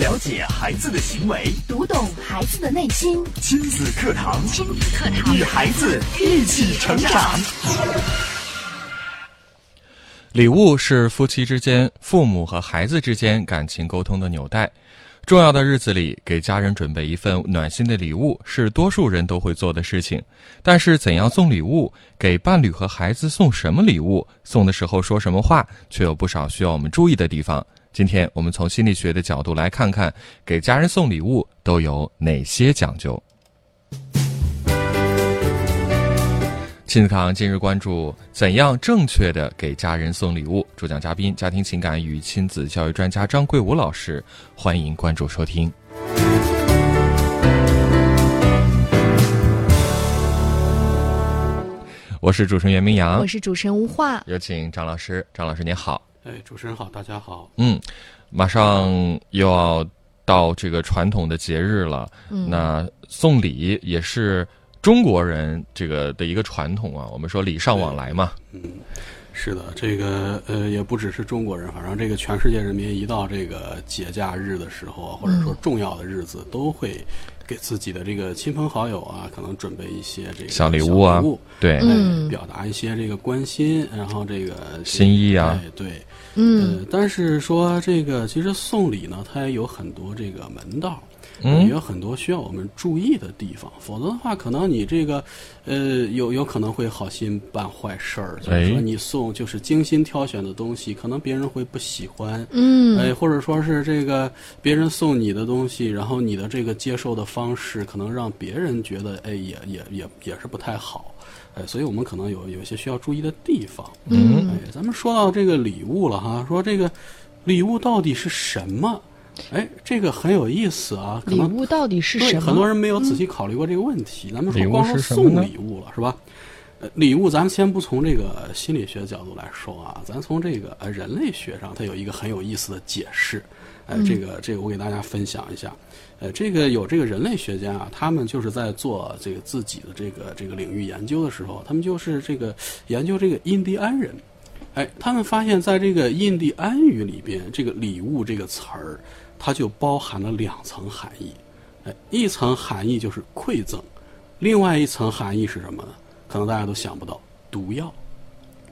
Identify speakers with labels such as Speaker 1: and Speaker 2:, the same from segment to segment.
Speaker 1: 了解孩子的行为，
Speaker 2: 读懂孩子的内心。
Speaker 1: 亲子课堂，
Speaker 2: 亲子课堂，
Speaker 1: 与孩子一起成长。
Speaker 3: 礼物是夫妻之间、父母和孩子之间感情沟通的纽带。重要的日子里，给家人准备一份暖心的礼物是多数人都会做的事情。但是，怎样送礼物，给伴侣和孩子送什么礼物，送的时候说什么话，却有不少需要我们注意的地方。今天我们从心理学的角度来看看，给家人送礼物都有哪些讲究。亲子堂今日关注：怎样正确的给家人送礼物？主讲嘉宾：家庭情感与亲子教育专家张桂武老师。欢迎关注收听。我是主持人袁明阳，
Speaker 2: 我是主持人吴化。
Speaker 3: 有请张老师。张老师您好。
Speaker 4: 哎，主持人好，大家好。
Speaker 3: 嗯，马上又要到这个传统的节日了。
Speaker 2: 嗯，
Speaker 3: 那送礼也是。中国人这个的一个传统啊，我们说礼尚往来嘛。
Speaker 4: 嗯，是的，这个呃也不只是中国人，反正这个全世界人民一到这个节假日的时候，或者说重要的日子，都会给自己的这个亲朋好友啊，可能准备一些这个
Speaker 3: 小礼
Speaker 4: 物
Speaker 3: 啊，对，
Speaker 4: 表达一些这个关心，然后这个
Speaker 3: 心意啊，
Speaker 4: 对，
Speaker 2: 嗯，
Speaker 4: 但是说这个其实送礼呢，它也有很多这个门道。也有很多需要我们注意的地方，否则的话，可能你这个，呃，有有可能会好心办坏事儿。就是说，你送就是精心挑选的东西，可能别人会不喜欢。
Speaker 2: 嗯，
Speaker 4: 哎，或者说是这个别人送你的东西，然后你的这个接受的方式，可能让别人觉得，哎，也也也也是不太好。哎，所以我们可能有有一些需要注意的地方。
Speaker 2: 嗯，
Speaker 4: 哎，咱们说到这个礼物了哈，说这个礼物到底是什么？哎，这个很有意思啊！
Speaker 2: 礼物到底是什么？
Speaker 4: 很多人没有仔细考虑过这个问题。咱们说光说送礼物了，是吧？呃，礼物咱们先不从这个心理学角度来说啊，咱从这个呃人类学上，它有一个很有意思的解释。哎，这个这个我给大家分享一下。呃，这个有这个人类学家啊，他们就是在做这个自己的这个这个领域研究的时候，他们就是这个研究这个印第安人。哎，他们发现在这个印第安语里边，这个礼物这个词儿。它就包含了两层含义，哎，一层含义就是馈赠，另外一层含义是什么呢？可能大家都想不到，毒药。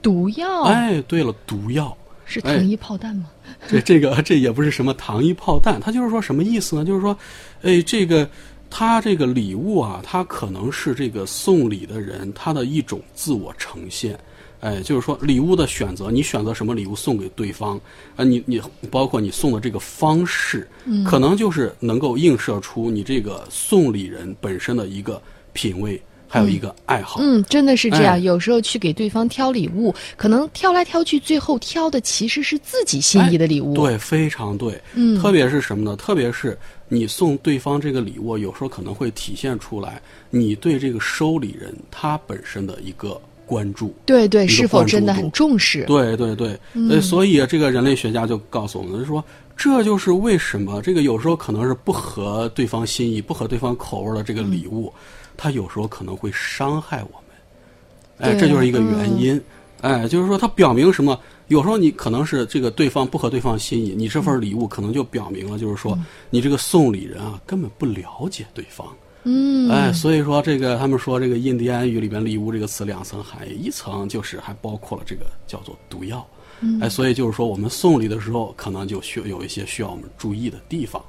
Speaker 2: 毒药？
Speaker 4: 哎，对了，毒药
Speaker 2: 是糖衣炮弹吗？
Speaker 4: 这这个这也不是什么糖衣炮弹，他就是说什么意思呢？就是说，哎，这个他这个礼物啊，它可能是这个送礼的人他的一种自我呈现。哎，就是说礼物的选择，你选择什么礼物送给对方啊？你你包括你送的这个方式，可能就是能够映射出你这个送礼人本身的一个品味，还有一个爱好。
Speaker 2: 嗯，真的是这样。有时候去给对方挑礼物，可能挑来挑去，最后挑的其实是自己心仪的礼物。
Speaker 4: 对，非常对。
Speaker 2: 嗯，
Speaker 4: 特别是什么呢？特别是你送对方这个礼物，有时候可能会体现出来你对这个收礼人他本身的一个。关注
Speaker 2: 对对，是否真的很重视？
Speaker 4: 对对对，呃，所以这个人类学家就告诉我们说，这就是为什么这个有时候可能是不合对方心意、不合对方口味的这个礼物，它有时候可能会伤害我们。哎，这就是一个原因。哎，就是说它表明什么？有时候你可能是这个对方不合对方心意，你这份礼物可能就表明了，就是说你这个送礼人啊根本不了解对方。
Speaker 2: 嗯，
Speaker 4: 哎，所以说这个他们说这个印第安语里边“礼物”这个词两层含义，一层就是还包括了这个叫做毒药，哎，所以就是说我们送礼的时候可能就需有一些需要我们注意的地方，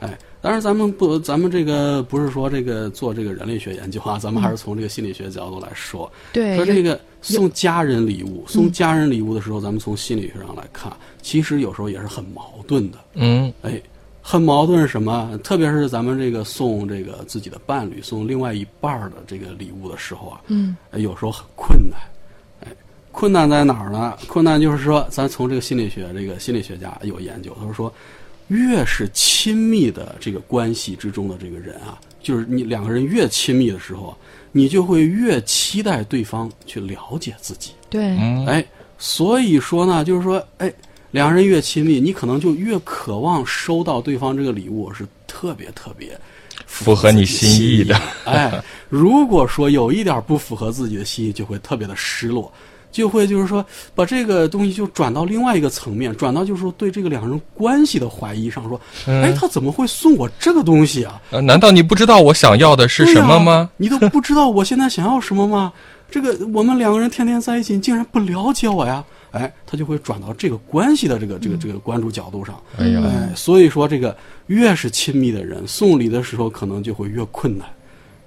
Speaker 4: 哎，当然咱们不，咱们这个不是说这个做这个人类学研究啊，咱们还是从这个心理学角度来说，
Speaker 2: 对，
Speaker 4: 说这个送家人礼物，送家人礼物的时候，咱们从心理学上来看，其实有时候也是很矛盾的，
Speaker 3: 嗯，
Speaker 4: 哎。很矛盾是什么？特别是咱们这个送这个自己的伴侣送另外一半的这个礼物的时候啊，
Speaker 2: 嗯，
Speaker 4: 有时候很困难。哎，困难在哪儿呢？困难就是说，咱从这个心理学，这个心理学家有研究，他说，越是亲密的这个关系之中的这个人啊，就是你两个人越亲密的时候，你就会越期待对方去了解自己。
Speaker 2: 对，
Speaker 4: 哎，所以说呢，就是说，哎。两个人越亲密，你可能就越渴望收到对方这个礼物是特别特别
Speaker 3: 符合你心意的。
Speaker 4: 哎，如果说有一点不符合自己的心意，就会特别的失落，就会就是说把这个东西就转到另外一个层面，转到就是说对这个两人关系的怀疑上，说，哎，他怎么会送我这个东西啊？
Speaker 3: 呃，难道你不知道我想要的是什么吗？
Speaker 4: 你都不知道我现在想要什么吗？这个我们两个人天天在一起，你竟然不了解我呀？哎，他就会转到这个关系的这个这个这个关注角度上。
Speaker 3: 哎呀，
Speaker 4: 哎，所以说这个越是亲密的人，送礼的时候可能就会越困难。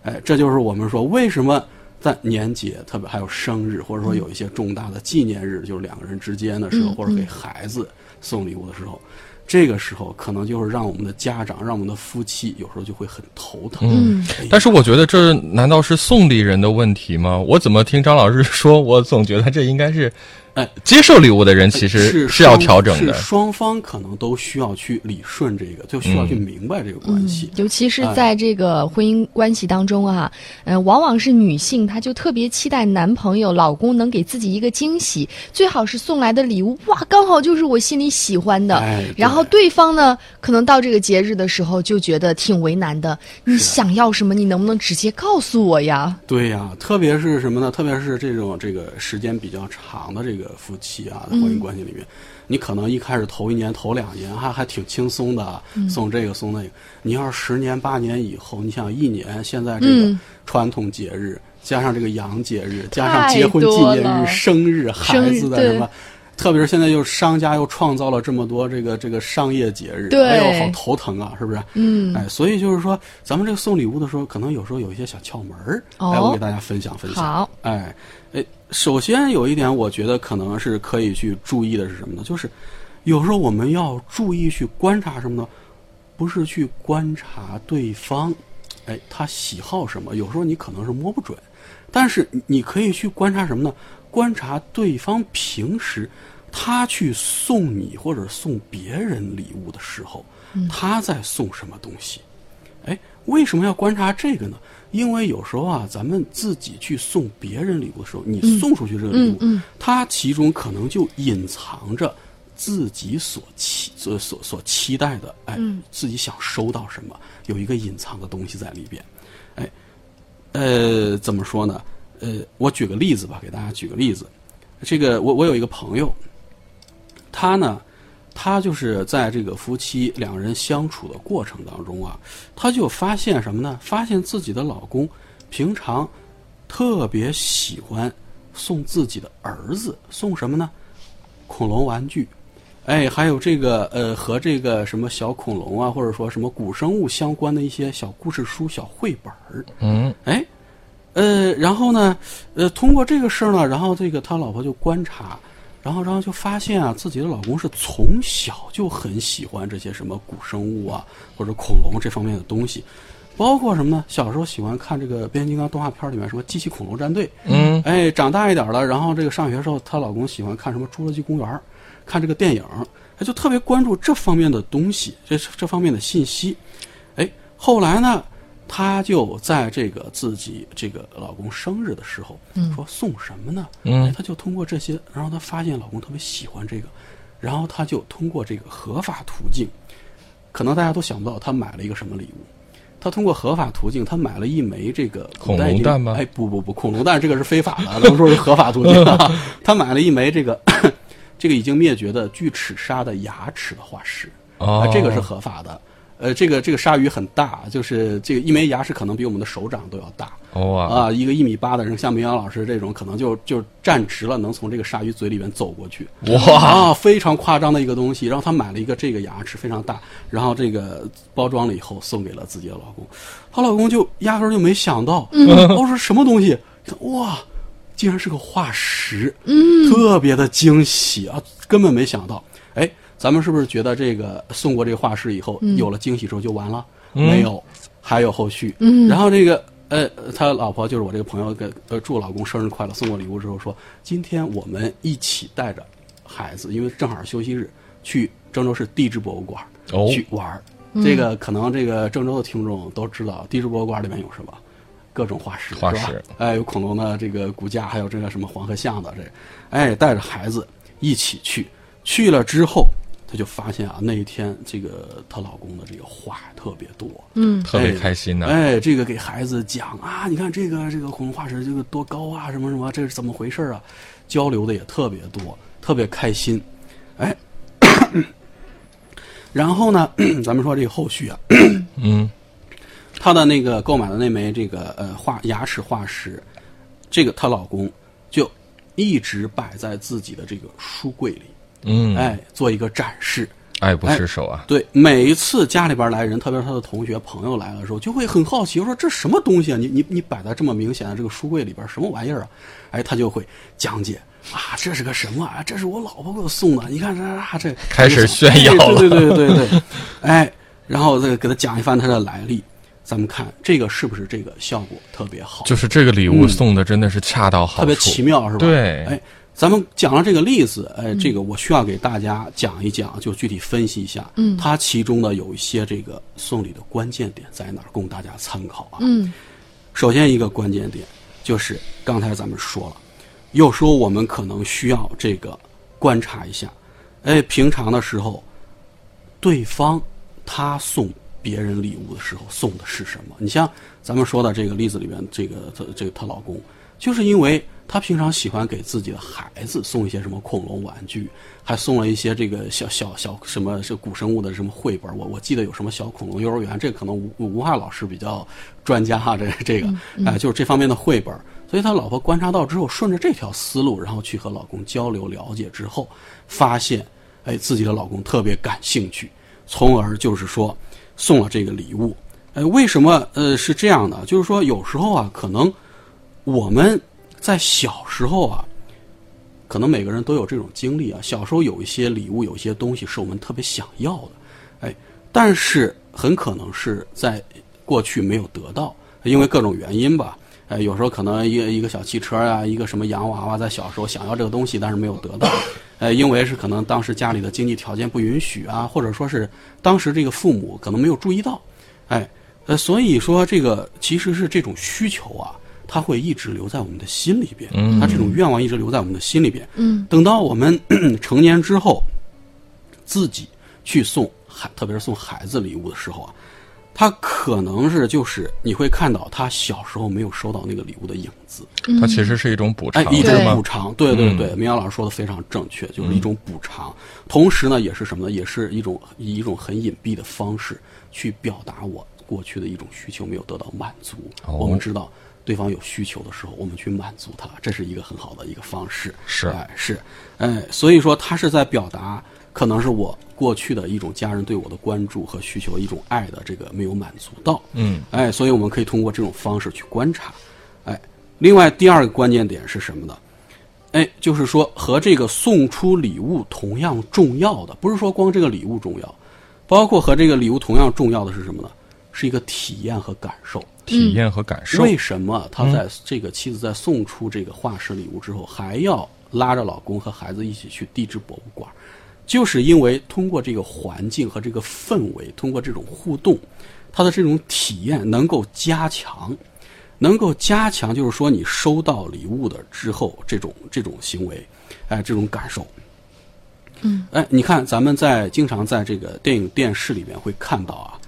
Speaker 4: 哎，这就是我们说为什么。在年节，特别还有生日，或者说有一些重大的纪念日，就是两个人之间的时候，或者给孩子送礼物的时候，这个时候可能就是让我们的家长，让我们的夫妻有时候就会很头疼。
Speaker 3: 嗯，但是我觉得这难道是送礼人的问题吗？我怎么听张老师说，我总觉得这应该是。
Speaker 4: 哎，
Speaker 3: 接受礼物的人其实
Speaker 4: 是
Speaker 3: 要调整的，
Speaker 4: 双方可能都需要去理顺这个，就需要去明白这个关系。
Speaker 2: 尤其是在这个婚姻关系当中啊，嗯，往往是女性，她就特别期待男朋友、老公能给自己一个惊喜，最好是送来的礼物，哇，刚好就是我心里喜欢的。然后对方呢，可能到这个节日的时候就觉得挺为难的。你想要什么？你能不能直接告诉我呀？
Speaker 4: 对呀，特别是什么呢？特别是这种这个时间比较长的这个。夫妻啊，在婚姻关系里面，你可能一开始头一年、头两年还还挺轻松的，送这个送那个。你要是十年八年以后，你想一年，现在这个传统节日加上这个洋节日，加上结婚纪念日、生日、孩子的什么。特别是现在又商家又创造了这么多这个这个商业节日，哎呦好头疼啊，是不是？
Speaker 2: 嗯，
Speaker 4: 哎，所以就是说，咱们这个送礼物的时候，可能有时候有一些小窍门儿，哎，我给大家分享分享。哎，首先有一点，我觉得可能是可以去注意的是什么呢？就是有时候我们要注意去观察什么呢？不是去观察对方，哎，他喜好什么？有时候你可能是摸不准，但是你可以去观察什么呢？观察对方平时，他去送你或者送别人礼物的时候，他在送什么东西？哎，为什么要观察这个呢？因为有时候啊，咱们自己去送别人礼物的时候，你送出去这个礼物，它其中可能就隐藏着自己所期所所所期待的，哎，自己想收到什么，有一个隐藏的东西在里边。哎，呃，怎么说呢？呃，我举个例子吧，给大家举个例子。这个我我有一个朋友，他呢，他就是在这个夫妻两人相处的过程当中啊，他就发现什么呢？发现自己的老公平常特别喜欢送自己的儿子送什么呢？恐龙玩具，哎，还有这个呃和这个什么小恐龙啊，或者说什么古生物相关的一些小故事书、小绘本儿。
Speaker 3: 嗯，
Speaker 4: 哎。呃，然后呢，呃，通过这个事儿呢，然后这个他老婆就观察，然后然后就发现啊，自己的老公是从小就很喜欢这些什么古生物啊，或者恐龙这方面的东西，包括什么呢？小时候喜欢看这个变形金刚动画片里面什么机器恐龙战队，
Speaker 3: 嗯，
Speaker 4: 哎，长大一点了，然后这个上学时候，她老公喜欢看什么侏罗纪公园，看这个电影，他就特别关注这方面的东西，这这方面的信息，哎，后来呢？她就在这个自己这个老公生日的时候，说送什么呢？
Speaker 3: 嗯，
Speaker 4: 她就通过这些，然后她发现老公特别喜欢这个，然后她就通过这个合法途径，可能大家都想不到她买了一个什么礼物。她通过合法途径，她买了一枚这个
Speaker 3: 恐龙蛋吗？
Speaker 4: 哎，不不不，恐龙蛋这个是非法的，能说是合法途径。她买了一枚这个 这个已经灭绝的巨齿鲨的牙齿的化石，
Speaker 3: 啊，
Speaker 4: 这个是合法的。呃，这个这个鲨鱼很大，就是这个一枚牙齿可能比我们的手掌都要大。
Speaker 3: 哇！
Speaker 4: 啊，一个一米八的人，像明阳老师这种，可能就就站直了，能从这个鲨鱼嘴里面走过去。
Speaker 3: 哇！
Speaker 4: 啊，非常夸张的一个东西。然后她买了一个这个牙齿非常大，然后这个包装了以后送给了自己的老公。她老公就压根就没想到，我说什么东西？哇，竟然是个化石，
Speaker 2: 嗯，
Speaker 4: 特别的惊喜啊，根本没想到。哎。咱们是不是觉得这个送过这个画室以后，有了惊喜之后就完了？没有，还有后续。然后这个呃，他老婆就是我这个朋友，给呃祝老公生日快乐，送过礼物之后说，今天我们一起带着孩子，因为正好休息日，去郑州市地质博物馆去玩这个可能这个郑州的听众都知道，地质博物馆里面有什么？各种化石，
Speaker 3: 化石，
Speaker 4: 哎，有恐龙的这个骨架，还有这个什么黄河象的这，哎，带着孩子一起去，去了之后。她就发现啊，那一天这个她老公的这个话特别多，
Speaker 2: 嗯，
Speaker 3: 特别开心呢。
Speaker 4: 哎，这个给孩子讲啊，你看这个这个恐龙化石这个多高啊，什么什么，这是怎么回事啊？交流的也特别多，特别开心。哎，然后呢，咱们说这个后续啊，
Speaker 3: 嗯，
Speaker 4: 她的那个购买的那枚这个呃化牙齿化石，这个她老公就一直摆在自己的这个书柜里，
Speaker 3: 嗯，
Speaker 4: 哎，做一个展示。
Speaker 3: 爱不释手啊！
Speaker 4: 对，每一次家里边来人，特别是他的同学朋友来的时候，就会很好奇，说这什么东西啊？你你你摆在这么明显的这个书柜里边，什么玩意儿啊？哎，他就会讲解啊，这是个什么啊？这是我老婆给我送的，你看这啊这
Speaker 3: 开始炫耀了，
Speaker 4: 对对对对对，哎，然后再给他讲一番它的来历，咱们看这个是不是这个效果特别好？
Speaker 3: 就是这个礼物送的真的是恰到好处，
Speaker 4: 特别奇妙，是吧？
Speaker 3: 对，
Speaker 4: 哎。咱们讲了这个例子，哎，这个我需要给大家讲一讲，就具体分析一下，
Speaker 2: 嗯，
Speaker 4: 它其中的有一些这个送礼的关键点在哪儿，供大家参考啊。
Speaker 2: 嗯，
Speaker 4: 首先一个关键点就是刚才咱们说了，有时候我们可能需要这个观察一下，哎，平常的时候，对方他送别人礼物的时候送的是什么？你像咱们说的这个例子里面，这个她这个她老公，就是因为。他平常喜欢给自己的孩子送一些什么恐龙玩具，还送了一些这个小小小什么是古生物的什么绘本。我我记得有什么小恐龙幼儿园，这可能吴吴汉老师比较专家哈，这这个哎就是这方面的绘本。所以他老婆观察到之后，顺着这条思路，然后去和老公交流了解之后，发现哎自己的老公特别感兴趣，从而就是说送了这个礼物。哎，为什么呃是这样的？就是说有时候啊，可能我们。在小时候啊，可能每个人都有这种经历啊。小时候有一些礼物，有一些东西是我们特别想要的，哎，但是很可能是在过去没有得到，因为各种原因吧。哎，有时候可能一个一个小汽车啊，一个什么洋娃娃，在小时候想要这个东西，但是没有得到，哎，因为是可能当时家里的经济条件不允许啊，或者说是当时这个父母可能没有注意到，哎，呃，所以说这个其实是这种需求啊。他会一直留在我们的心里边，他这种愿望一直留在我们的心里边。
Speaker 2: 嗯，
Speaker 4: 等到我们 成年之后，自己去送孩，特别是送孩子礼物的时候啊，他可能是就是你会看到他小时候没有收到那个礼物的影子。
Speaker 3: 它其实是一种补偿，
Speaker 4: 一种补偿。对对对，明阳老师说的非常正确，就是一种补偿。同时呢，也是什么呢？也是一种以一种很隐蔽的方式去表达我过去的一种需求没有得到满足。我们知道。对方有需求的时候，我们去满足他，这是一个很好的一个方式。
Speaker 3: 是，
Speaker 4: 哎，是，哎，所以说他是在表达，可能是我过去的一种家人对我的关注和需求，一种爱的这个没有满足到。
Speaker 3: 嗯，
Speaker 4: 哎，所以我们可以通过这种方式去观察。哎，另外第二个关键点是什么呢？哎，就是说和这个送出礼物同样重要的，不是说光这个礼物重要，包括和这个礼物同样重要的是什么呢？是一个体验和感受。
Speaker 3: 体验和感受。
Speaker 4: 为什么他在这个妻子在送出这个化石礼物之后，还要拉着老公和孩子一起去地质博物馆？就是因为通过这个环境和这个氛围，通过这种互动，他的这种体验能够加强，能够加强，就是说你收到礼物的之后，这种这种行为，哎，这种感受。
Speaker 2: 嗯，
Speaker 4: 哎，你看咱们在经常在这个电影电视里面会看到啊，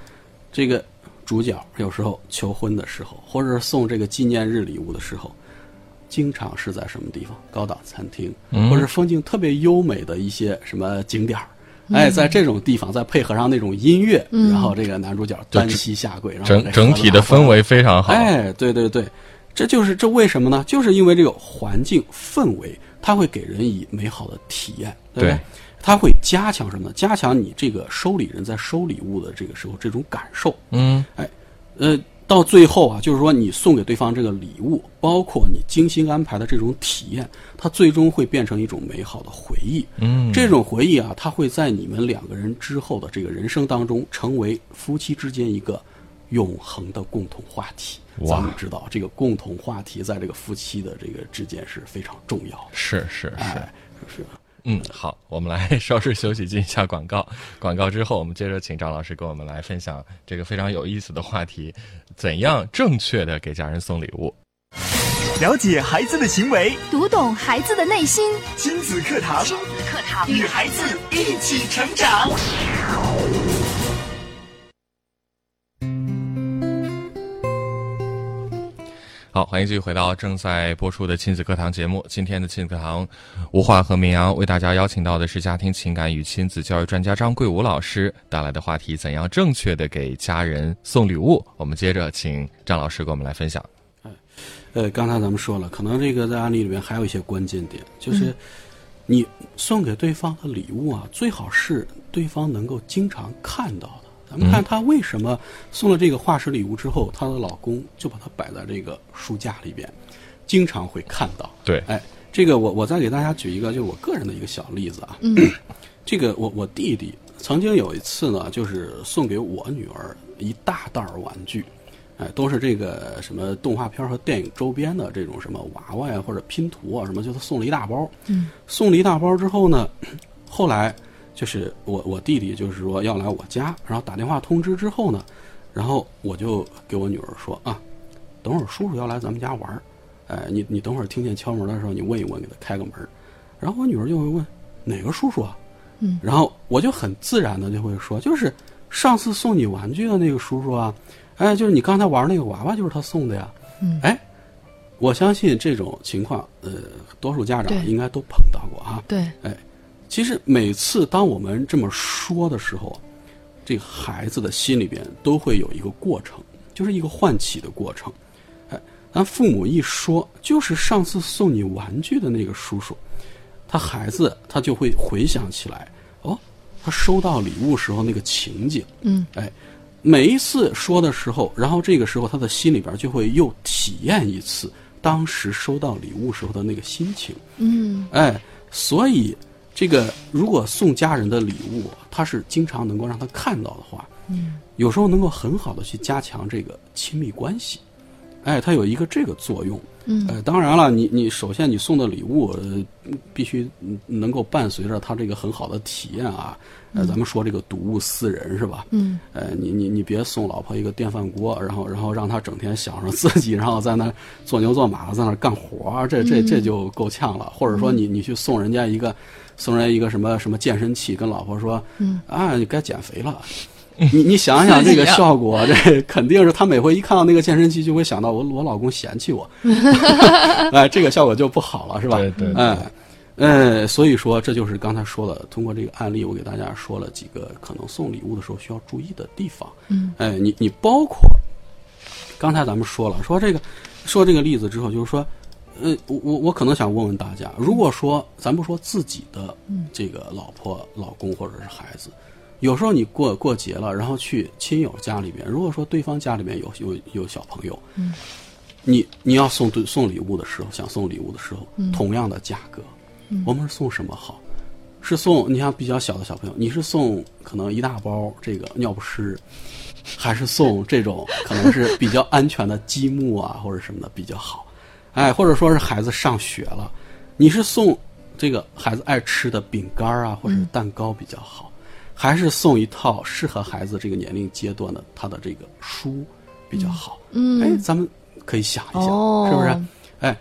Speaker 4: 这个。主角有时候求婚的时候，或者是送这个纪念日礼物的时候，经常是在什么地方？高档餐厅，或者风景特别优美的一些什么景点儿。哎，在这种地方，再配合上那种音乐，然后这个男主角单膝下跪，然后
Speaker 3: 整整体的氛围非常好。
Speaker 4: 哎，对对对，这就是这为什么呢？就是因为这个环境氛围，它会给人以美好的体验，对不对？它会加强什么呢？加强你这个收礼人在收礼物的这个时候这种感受。
Speaker 3: 嗯，
Speaker 4: 哎，呃，到最后啊，就是说你送给对方这个礼物，包括你精心安排的这种体验，它最终会变成一种美好的回忆。
Speaker 3: 嗯，
Speaker 4: 这种回忆啊，它会在你们两个人之后的这个人生当中，成为夫妻之间一个永恒的共同话题。咱们知道，这个共同话题在这个夫妻的这个之间是非常重要的。
Speaker 3: 是是
Speaker 4: 是，是。
Speaker 3: 嗯，好，我们来 稍事休息，进一下广告。广告之后，我们接着请张老师跟我们来分享这个非常有意思的话题：怎样正确的给家人送礼物？
Speaker 1: 了解孩子的行为，
Speaker 5: 读懂孩子的内心。
Speaker 1: 亲子课堂，
Speaker 5: 亲子课堂，
Speaker 1: 与孩子一起成长。
Speaker 3: 好，欢迎继续回到正在播出的亲子课堂节目。今天的亲子课堂，吴桦和明阳为大家邀请到的是家庭情感与亲子教育专家张桂武老师带来的话题：怎样正确的给家人送礼物？我们接着请张老师给我们来分享。
Speaker 4: 呃，刚才咱们说了，可能这个在案例里面还有一些关键点，就是你送给对方的礼物啊，最好是对方能够经常看到的。咱们看她为什么送了这个化石礼物之后，她的老公就把它摆在这个书架里边，经常会看到。
Speaker 3: 对，
Speaker 4: 哎，这个我我再给大家举一个，就是我个人的一个小例子啊。
Speaker 2: 嗯，
Speaker 4: 这个我我弟弟曾经有一次呢，就是送给我女儿一大袋玩具，哎，都是这个什么动画片和电影周边的这种什么娃娃呀或者拼图啊什么，就他送了一大包。
Speaker 2: 嗯，
Speaker 4: 送了一大包之后呢，后来。就是我我弟弟就是说要来我家，然后打电话通知之后呢，然后我就给我女儿说啊，等会儿叔叔要来咱们家玩儿，哎，你你等会儿听见敲门的时候，你问一问，给他开个门。然后我女儿就会问哪个叔叔啊？
Speaker 2: 嗯，
Speaker 4: 然后我就很自然的就会说，就是上次送你玩具的那个叔叔啊，哎，就是你刚才玩那个娃娃就是他送的呀。
Speaker 2: 嗯，
Speaker 4: 哎，我相信这种情况，呃，多数家长应该都碰到过啊。
Speaker 2: 对，
Speaker 4: 哎。其实每次当我们这么说的时候，这个孩子的心里边都会有一个过程，就是一个唤起的过程。哎，咱父母一说，就是上次送你玩具的那个叔叔，他孩子他就会回想起来，哦，他收到礼物时候那个情景。
Speaker 2: 嗯，
Speaker 4: 哎，每一次说的时候，然后这个时候他的心里边就会又体验一次当时收到礼物时候的那个心情。
Speaker 2: 嗯，
Speaker 4: 哎，所以。这个如果送家人的礼物，他是经常能够让他看到的话，
Speaker 2: 嗯，
Speaker 4: 有时候能够很好的去加强这个亲密关系，哎，它有一个这个作用，
Speaker 2: 嗯，
Speaker 4: 呃，当然了，你你首先你送的礼物必须能够伴随着他这个很好的体验啊，呃，咱们说这个睹物思人是吧？
Speaker 2: 嗯，
Speaker 4: 呃，你你你别送老婆一个电饭锅，然后然后让他整天想着自己，然后在那做牛做马在那干活，这这这就够呛了，或者说你你去送人家一个。送人一个什么什么健身器，跟老婆说：“
Speaker 2: 嗯
Speaker 4: 啊，你该减肥了。”你你想想这个效果，这肯定是他每回一看到那个健身器，就会想到我我老公嫌弃我，哎，这个效果就不好了，是吧？
Speaker 3: 对对。
Speaker 4: 哎，呃，所以说这就是刚才说了，通过这个案例，我给大家说了几个可能送礼物的时候需要注意的地方。
Speaker 2: 嗯。
Speaker 4: 哎，你你包括刚才咱们说了，说这个说这个例子之后，就是说。呃，我我我可能想问问大家，如果说咱不说自己的这个老婆、老公或者是孩子，有时候你过过节了，然后去亲友家里面，如果说对方家里面有有有小朋友，
Speaker 2: 嗯，
Speaker 4: 你你要送对送礼物的时候，想送礼物的时候，
Speaker 2: 嗯，
Speaker 4: 同样的价格，
Speaker 2: 嗯，
Speaker 4: 我们是送什么好？是送你像比较小的小朋友，你是送可能一大包这个尿不湿，还是送这种可能是比较安全的积木啊或者什么的比较好？哎，或者说是孩子上学了，你是送这个孩子爱吃的饼干啊，或者是蛋糕比较好，还是送一套适合孩子这个年龄阶段的他的这个书比较好？
Speaker 2: 嗯，
Speaker 4: 哎，咱们可以想一想，是不是？哎，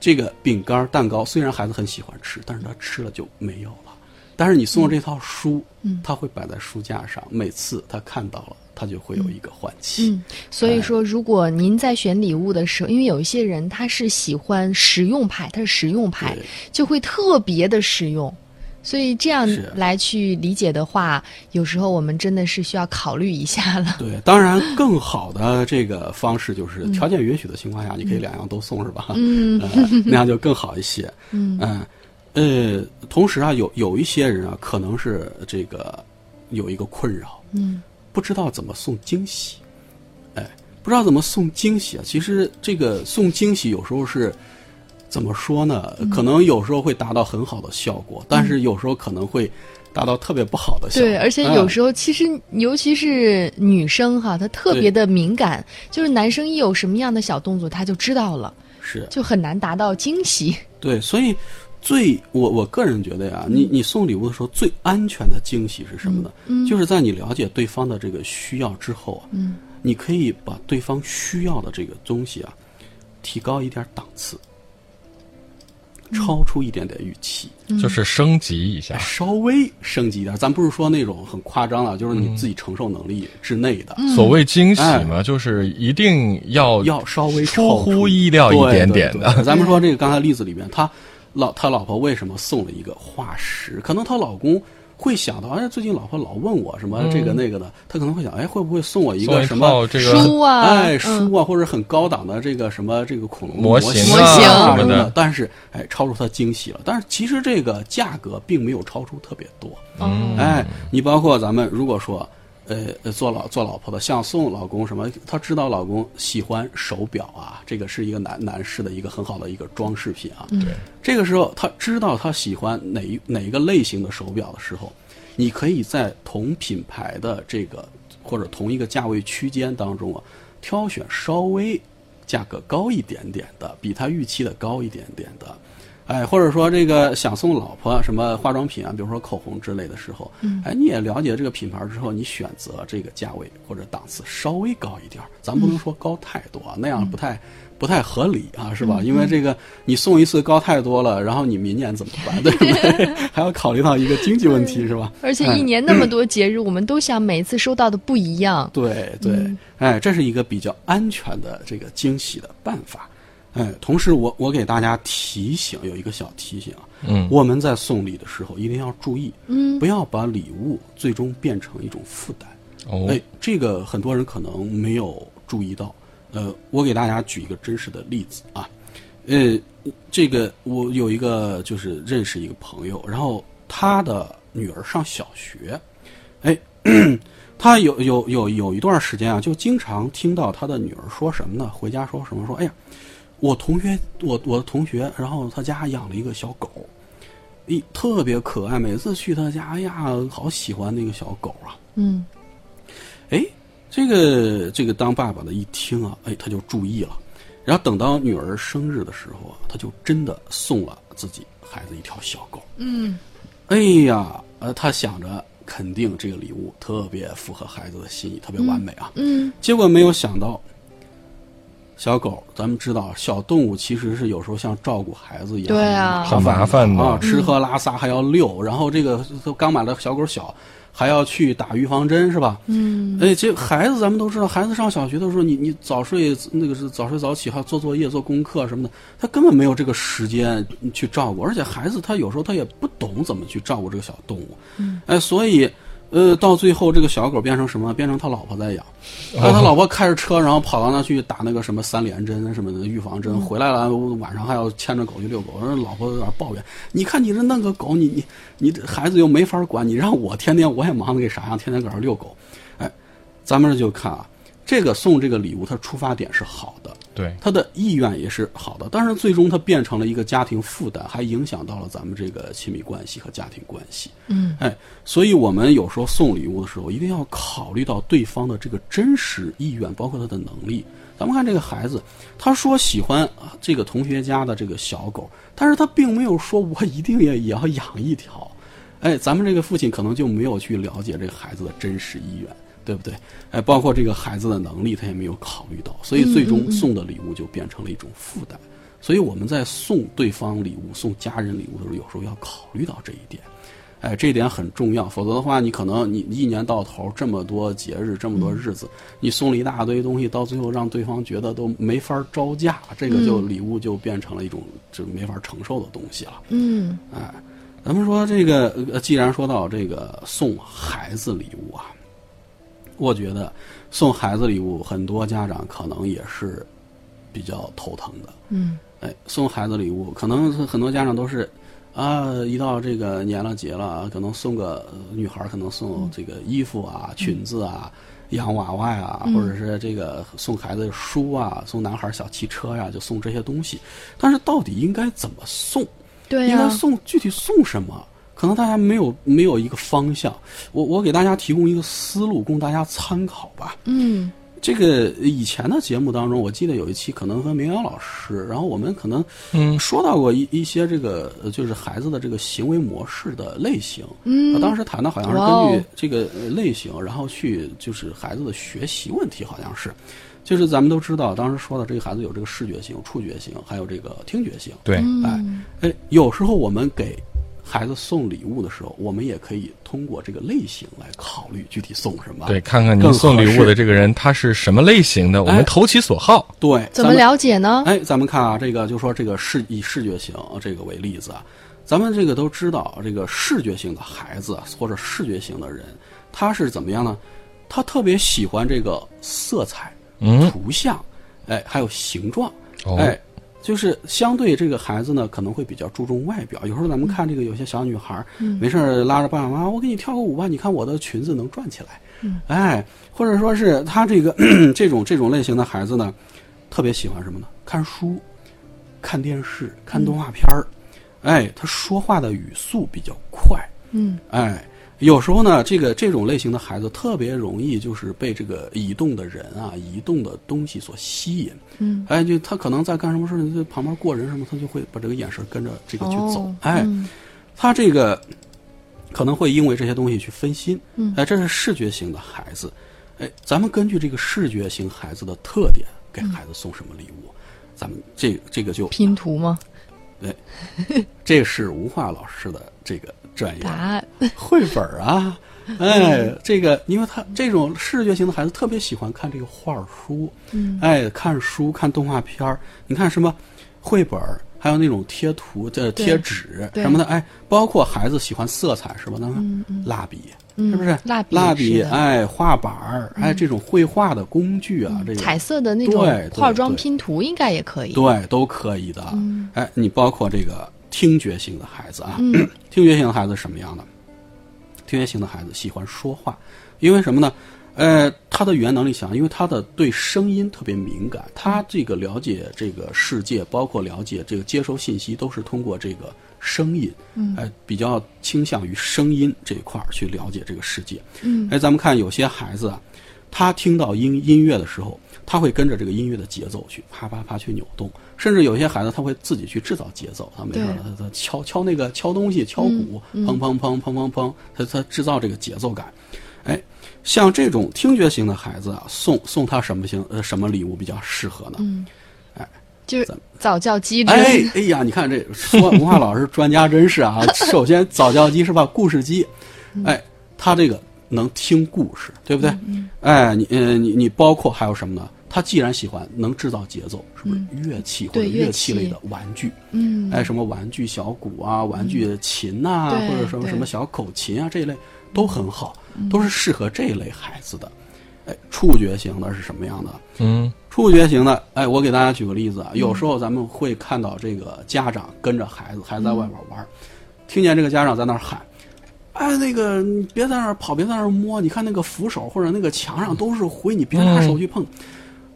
Speaker 4: 这个饼干蛋糕虽然孩子很喜欢吃，但是他吃了就没有了。但是你送这套书，
Speaker 2: 嗯，
Speaker 4: 他会摆在书架上，每次他看到了。他就会有一个换气。
Speaker 2: 嗯，所以说，如果您在选礼物的时候，因为有一些人他是喜欢实用派，他是实用派，就会特别的实用。所以这样来去理解的话，有时候我们真的是需要考虑一下了。
Speaker 4: 对，当然更好的这个方式就是条件允许的情况下，你可以两样都送，是吧？
Speaker 2: 嗯，
Speaker 4: 那样就更好一些。
Speaker 2: 嗯
Speaker 4: 嗯呃，同时啊，有有一些人啊，可能是这个有一个困扰。
Speaker 2: 嗯。
Speaker 4: 不知道怎么送惊喜，哎，不知道怎么送惊喜啊！其实这个送惊喜有时候是怎么说呢？可能有时候会达到很好的效果，但是有时候可能会达到特别不好的效果。
Speaker 2: 对，而且有时候其实尤其是女生哈，她特别的敏感，就是男生一有什么样的小动作，她就知道了，
Speaker 4: 是
Speaker 2: 就很难达到惊喜。
Speaker 4: 对，所以。最我我个人觉得呀，你你送礼物的时候最安全的惊喜是什么呢？
Speaker 2: 嗯，
Speaker 4: 就是在你了解对方的这个需要之后啊，
Speaker 2: 嗯，
Speaker 4: 你可以把对方需要的这个东西啊，提高一点档次。超出一点点预期，
Speaker 3: 就是升级一下，
Speaker 4: 稍微升级一点。咱不是说那种很夸张的，就是你自己承受能力之内的。
Speaker 3: 所谓惊喜嘛，就是一定要
Speaker 4: 要稍微
Speaker 3: 出乎意料一点点的。
Speaker 4: 咱们说这个刚才例子里面，他老他老婆为什么送了一个化石？可能她老公。会想到，哎，最近老婆老问我什么这个那个的，他可能会想，哎，会不会送我一个什么
Speaker 2: 书啊？
Speaker 4: 哎，书啊，或者很高档的这个什么这个恐龙
Speaker 3: 模
Speaker 4: 型
Speaker 3: 啊
Speaker 4: 什么的。但是，哎，超出他惊喜了。但是其实这个价格并没有超出特别多。哎，你包括咱们如果说。呃，做老做老婆的，像送老公什么，他知道老公喜欢手表啊，这个是一个男男士的一个很好的一个装饰品啊。
Speaker 3: 对，
Speaker 4: 这个时候他知道他喜欢哪一哪一个类型的手表的时候，你可以在同品牌的这个或者同一个价位区间当中啊，挑选稍微价格高一点点的，比他预期的高一点点的。哎，或者说这个想送老婆什么化妆品啊，比如说口红之类的时候，哎，你也了解这个品牌之后，你选择这个价位或者档次稍微高一点咱不能说高太多，那样不太不太合理啊，是吧？因为这个你送一次高太多了，然后你明年怎么办？对不对？还要考虑到一个经济问题，是吧？
Speaker 2: 而且一年那么多节日，我们都想每次收到的不一样。
Speaker 4: 对对，哎，这是一个比较安全的这个惊喜的办法。哎，同时我我给大家提醒，有一个小提醒啊，
Speaker 3: 嗯，
Speaker 4: 我们在送礼的时候一定要注意，
Speaker 2: 嗯，
Speaker 4: 不要把礼物最终变成一种负担。
Speaker 3: 哦，
Speaker 4: 哎，这个很多人可能没有注意到。呃，我给大家举一个真实的例子啊，呃，这个我有一个就是认识一个朋友，然后他的女儿上小学，哎，他有有有有一段时间啊，就经常听到他的女儿说什么呢？回家说什么？说哎呀。我同学，我我的同学，然后他家养了一个小狗，一特别可爱。每次去他家，哎呀，好喜欢那个小狗啊。
Speaker 2: 嗯，
Speaker 4: 哎，这个这个当爸爸的一听啊，哎，他就注意了。然后等到女儿生日的时候啊，他就真的送了自己孩子一条小狗。
Speaker 2: 嗯，
Speaker 4: 哎呀，呃，他想着肯定这个礼物特别符合孩子的心意，特别完美啊。
Speaker 2: 嗯，
Speaker 4: 结果没有想到。小狗，咱们知道，小动物其实是有时候像照顾孩子一样，
Speaker 2: 对啊，
Speaker 3: 很麻烦的
Speaker 4: 啊，吃喝拉撒还要遛，然后这个都刚买的小狗小，还要去打预防针，是吧？
Speaker 2: 嗯，
Speaker 4: 哎，这孩子咱们都知道，孩子上小学的时候，你你早睡那个是早睡早起，还要做作业、做功课什么的，他根本没有这个时间去照顾，而且孩子他有时候他也不懂怎么去照顾这个小动物，
Speaker 2: 嗯，
Speaker 4: 哎，所以。呃，到最后这个小狗变成什么？变成他老婆在养，然后他老婆开着车，然后跑到那去打那个什么三联针什么的预防针，回来了晚上还要牵着狗去遛狗。老婆有点抱怨：“你看你这弄个狗，你你你这孩子又没法管，你让我天天我也忙得给啥样，天天搁这遛狗。”哎，咱们这就看啊，这个送这个礼物，它出发点是好的。
Speaker 3: 对
Speaker 4: 他的意愿也是好的，但是最终他变成了一个家庭负担，还影响到了咱们这个亲密关系和家庭关系。
Speaker 2: 嗯，
Speaker 4: 哎，所以我们有时候送礼物的时候，一定要考虑到对方的这个真实意愿，包括他的能力。咱们看这个孩子，他说喜欢这个同学家的这个小狗，但是他并没有说我一定也也要养一条。哎，咱们这个父亲可能就没有去了解这个孩子的真实意愿。对不对？哎，包括这个孩子的能力，他也没有考虑到，所以最终送的礼物就变成了一种负担。所以我们在送对方礼物、送家人礼物的时候，有时候要考虑到这一点。哎，这一点很重要，否则的话，你可能你一年到头这么多节日、这么多日子，你送了一大堆东西，到最后让对方觉得都没法招架，这个就礼物就变成了一种就没法承受的东西了。
Speaker 2: 嗯，
Speaker 4: 哎，咱们说这个，既然说到这个送孩子礼物啊。我觉得送孩子礼物，很多家长可能也是比较头疼的。
Speaker 2: 嗯，
Speaker 4: 哎，送孩子礼物，可能很多家长都是啊，一到这个年了节了，可能送个女孩，可能送这个衣服啊、裙子啊、洋娃娃呀，或者是这个送孩子书啊，送男孩小汽车呀，就送这些东西。但是到底应该怎么送？
Speaker 2: 对
Speaker 4: 应该送具体送什么？可能大家没有没有一个方向，我我给大家提供一个思路，供大家参考吧。
Speaker 2: 嗯，
Speaker 4: 这个以前的节目当中，我记得有一期可能和明阳老师，然后我们可能
Speaker 3: 嗯。
Speaker 4: 说到过一一些这个呃就是孩子的这个行为模式的类型。
Speaker 2: 嗯，
Speaker 4: 当时谈的好像是根据这个呃类型，然后去就是孩子的学习问题，好像是，就是咱们都知道，当时说的这个孩子有这个视觉型、触觉型，还有这个听觉型。
Speaker 3: 对，
Speaker 4: 哎哎，有时候我们给孩子送礼物的时候，我们也可以通过这个类型来考虑具体送什么。
Speaker 3: 对，看看您送礼物的这个人他是什么类型的，我们
Speaker 4: 哎
Speaker 3: 投其所好。
Speaker 4: 对，
Speaker 2: 怎么了解呢？
Speaker 4: 哎，咱们看啊，这个就说这个视以视觉型这个为例子啊，咱们这个都知道，这个视觉型的孩子啊或者视觉型的人，他是怎么样呢？他特别喜欢这个色彩、
Speaker 3: 嗯，
Speaker 4: 图像，哎，还有形状，
Speaker 3: 哦，
Speaker 4: 哎，就是相对这个孩子呢，可能会比较注重外表。有时候咱们看这个有些小女孩儿，没事儿拉着爸爸妈妈，我给你跳个舞吧，你看我的裙子能转起来，哎，或者说是他这个 这种这种类型的孩子呢，特别喜欢什么呢？看书、看电视、看动画片儿，哎，他说话的语速比较快，
Speaker 2: 嗯，
Speaker 4: 哎，有时候呢，这个这种类型的孩子特别容易就是被这个移动的人啊、移动的东西所吸引。
Speaker 2: 嗯，
Speaker 4: 哎，就他可能在干什么事儿，就旁边过人什么，他就会把这个眼神跟着这个去走。
Speaker 2: 哦
Speaker 4: 哎，
Speaker 2: 嗯
Speaker 4: 他这个可能会因为这些东西去分心。
Speaker 2: 嗯
Speaker 4: 哎，这是视觉型的孩子。哎，咱们根据这个视觉型孩子的特点，给孩子送什么礼物？咱们这这个就
Speaker 2: 拼图吗？
Speaker 4: 这是吴化老师的这个专业
Speaker 2: 答案
Speaker 4: 绘本儿啊，哎，这个因为他这种视觉型的孩子特别喜欢看这个画儿书，
Speaker 2: 嗯，
Speaker 4: 哎，看书看动画片儿，你看什么绘本儿，还有那种贴图的贴纸什么的，哎，包括孩子喜欢色彩是吧？那
Speaker 2: 嗯嗯
Speaker 4: 蜡笔
Speaker 2: 嗯
Speaker 4: 是不是？
Speaker 2: 蜡笔
Speaker 4: 哎，画板儿哎，这种绘画的工具啊，这个
Speaker 2: 彩色的那种
Speaker 4: 对对
Speaker 2: 化妆拼图应该也可以。
Speaker 4: 对，都可以的。
Speaker 2: 嗯
Speaker 4: 哎，你包括这个听觉型的孩子啊，
Speaker 2: 嗯
Speaker 4: 听觉型的孩子是什么样的？听觉型的孩子喜欢说话，因为什么呢？呃，他的语言能力强，因为他的对声音特别敏感，他这个了解这个世界，包括了解这个接收信息，都是通过这个声音，
Speaker 2: 嗯
Speaker 4: 哎、比较倾向于声音这一块儿去了解这个世界。
Speaker 2: 嗯
Speaker 4: 哎，咱们看有些孩子啊，他听到音音乐的时候，他会跟着这个音乐的节奏去啪啪啪去扭动，甚至有些孩子他会自己去制造节奏，他没事儿
Speaker 2: 对
Speaker 4: 他他敲敲那个敲东西，敲鼓，
Speaker 2: 嗯
Speaker 4: 砰砰砰砰砰砰，他他制造这个节奏感。哎，像这种听觉型的孩子啊，送送他什么型呃什么礼物比较适合呢？
Speaker 2: 嗯，
Speaker 4: 哎，
Speaker 2: 就是早教机制。
Speaker 4: 哎哎呀，你看这说文化老师专家真是啊！首先早教机是吧？故事机，哎，他这个能听故事，对不对？哎，你呃你你包括还有什么呢？他既然喜欢能制造节奏，是不是乐器或者
Speaker 2: 乐器
Speaker 4: 类的玩具？
Speaker 2: 嗯，
Speaker 4: 哎，什么玩具小鼓啊，玩具琴呐、
Speaker 2: 对
Speaker 4: 或者什么什么小口琴啊这一类都很好，都是适合这一类孩子的。哎，触觉型的是什么样的？
Speaker 3: 嗯，
Speaker 4: 触觉型的，哎，我给大家举个例子啊，有时候咱们会看到这个家长跟着孩子，孩子在外边玩儿，听见这个家长在那儿喊。哎，那个你别在那儿跑，别在那儿摸。你看那个扶手或者那个墙上都是灰，你别拿手去碰。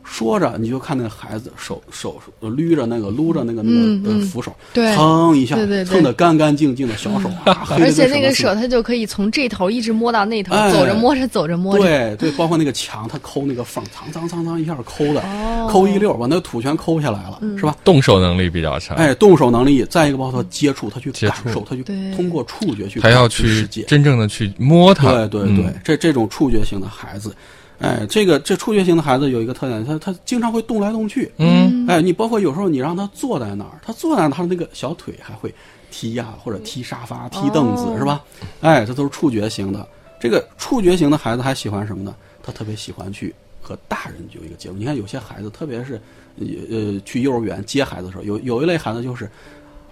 Speaker 4: 说着，你就看那个孩子手手手捋着那个撸着那个那个呃扶手，蹭一下，
Speaker 2: 对对对。
Speaker 4: 蹭的干干净净的小手啊，
Speaker 2: 而且那个手他就可以从这头一直摸到那头，
Speaker 4: 哎。
Speaker 2: 走着摸着走着摸着。
Speaker 4: 对对，包括那个墙，他抠那个缝，苍苍苍苍一下抠的，
Speaker 2: 哦。
Speaker 4: 抠一溜儿把那土全抠下来了，是吧？
Speaker 3: 动手能力比较强，
Speaker 4: 哎，动手能力，再一个包括他接触，他去感受，他去通过触觉去
Speaker 3: 他要去
Speaker 4: 世界。
Speaker 3: 真正的去摸它。
Speaker 4: 对对对，
Speaker 3: 嗯。
Speaker 4: 这这种触觉型的孩子，哎，这个这触觉型的孩子有一个特点，他他经常会动来动去。
Speaker 3: 嗯，
Speaker 4: 哎，你包括有时候你让他坐在那儿，他坐在那儿，他那个小腿还会踢呀、或者踢沙发、踢凳子，
Speaker 2: 哦
Speaker 4: 是吧？哎，这都是触觉型的。这个触觉型的孩子还喜欢什么呢？他特别喜欢去和大人有一个接触。你看有些孩子，特别是呃呃去幼儿园接孩子的时候，有有一类孩子就是。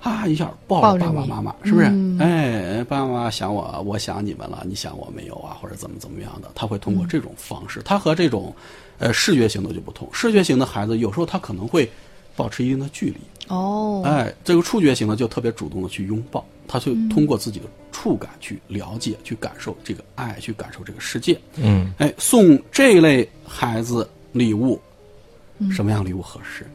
Speaker 4: 啊！一下抱爸爸妈妈，是不是？
Speaker 2: 嗯
Speaker 4: 哎，爸爸妈妈想我，我想你们了，你想我没有啊？或者怎么怎么样的？他会通过这种方式，他和这种呃视觉型的就不同。视觉型的孩子有时候他可能会保持一定的距离，
Speaker 2: 哦，
Speaker 4: 哎，这个触觉型的就特别主动的去拥抱，他就通过自己的触感去了解、去感受这个爱，去感受这个世界。
Speaker 3: 嗯，
Speaker 4: 哎，送这类孩子礼物，什么样礼物合适？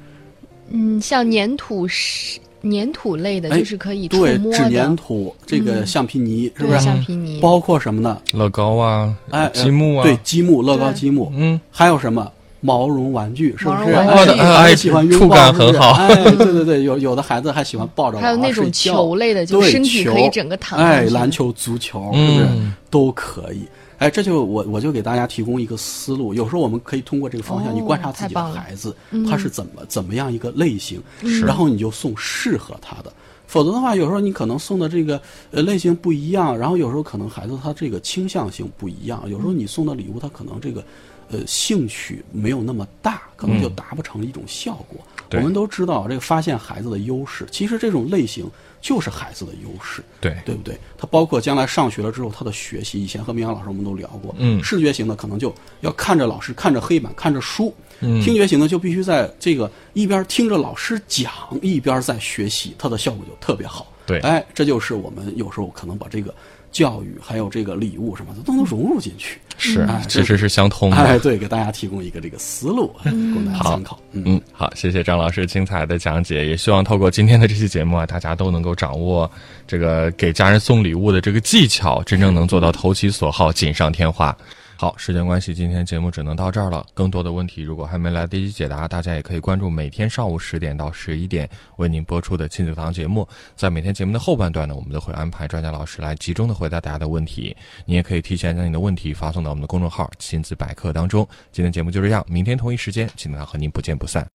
Speaker 2: 嗯，像粘土是粘土类的，
Speaker 4: 哎
Speaker 2: 就是可以触
Speaker 4: 对，纸粘，土，这个
Speaker 2: 嗯
Speaker 4: 橡皮泥，是不是？
Speaker 2: 橡皮泥，
Speaker 4: 包括什么呢？
Speaker 3: 乐高啊，
Speaker 4: 哎，
Speaker 3: 积木啊，
Speaker 4: 对，积木、乐高积木，
Speaker 3: 嗯，
Speaker 4: 还有什么？毛绒玩具，是不是？
Speaker 2: 毛绒玩具。
Speaker 4: 哎，喜欢拥抱，
Speaker 3: 触感很好。
Speaker 4: 哎，对对对，有有的孩子还喜欢抱着，
Speaker 2: 还有那种球类的，就
Speaker 4: 是
Speaker 2: 身体
Speaker 4: 球
Speaker 2: 可以整个躺上
Speaker 4: 哎，篮球、足球，是不是、
Speaker 3: 嗯。
Speaker 4: 都可以？哎，这就我我就给大家提供一个思路，有时候我们可以通过这个方向，
Speaker 2: 哦
Speaker 4: 你观察自己的孩子，
Speaker 2: 嗯
Speaker 4: 他是怎么怎么样一个类型，
Speaker 3: 是
Speaker 4: 然后你就送适合他的。否则的话，有时候你可能送的这个呃类型不一样，然后有时候可能孩子他这个倾向性不一样，有时候你送的礼物他可能这个呃兴趣没有那么大，可能就
Speaker 3: 嗯
Speaker 4: 达不成一种效果。
Speaker 3: 对
Speaker 4: 我们都知道这个发现孩子的优势，其实这种类型就是孩子的优势。
Speaker 3: 对
Speaker 4: 对不对？他包括将来上学了之后，他的学习，以前和明阳老师我们都聊过，
Speaker 3: 嗯
Speaker 4: 视觉型的可能就要看着老师，看着黑板，看着书，
Speaker 3: 嗯
Speaker 4: 听觉型的就必须在这个一边听着老师讲，一边在学习，它的效果就特别好。
Speaker 3: 对
Speaker 4: 哎，这就是我们有时候可能把这个教育还有这个礼物什么的都能融入进去。
Speaker 3: 是
Speaker 4: 哎，
Speaker 3: 其实是相通的。
Speaker 4: 哎，对，给大家提供一个这个思路，哎供大家参考。嗯
Speaker 3: 嗯，好，谢谢张老师精彩的讲解，也希望透过今天的这期节目啊，大家都能够掌握这个给家人送礼物的这个技巧，真正能做到投其所好，锦上添花。好，时间关系，今天节目只能到这儿了。更多的问题如果还没来得及解答，大家也可以关注每天上午十点到十一点为您播出的亲子堂节目。在每天节目的后半段呢，我们都会安排专家老师来集中的回答大家的问题。你也可以提前将你的问题发送到我们的公众号“亲子百科”当中。今天节目就这样，明天同一时间，亲子堂和您不见不散。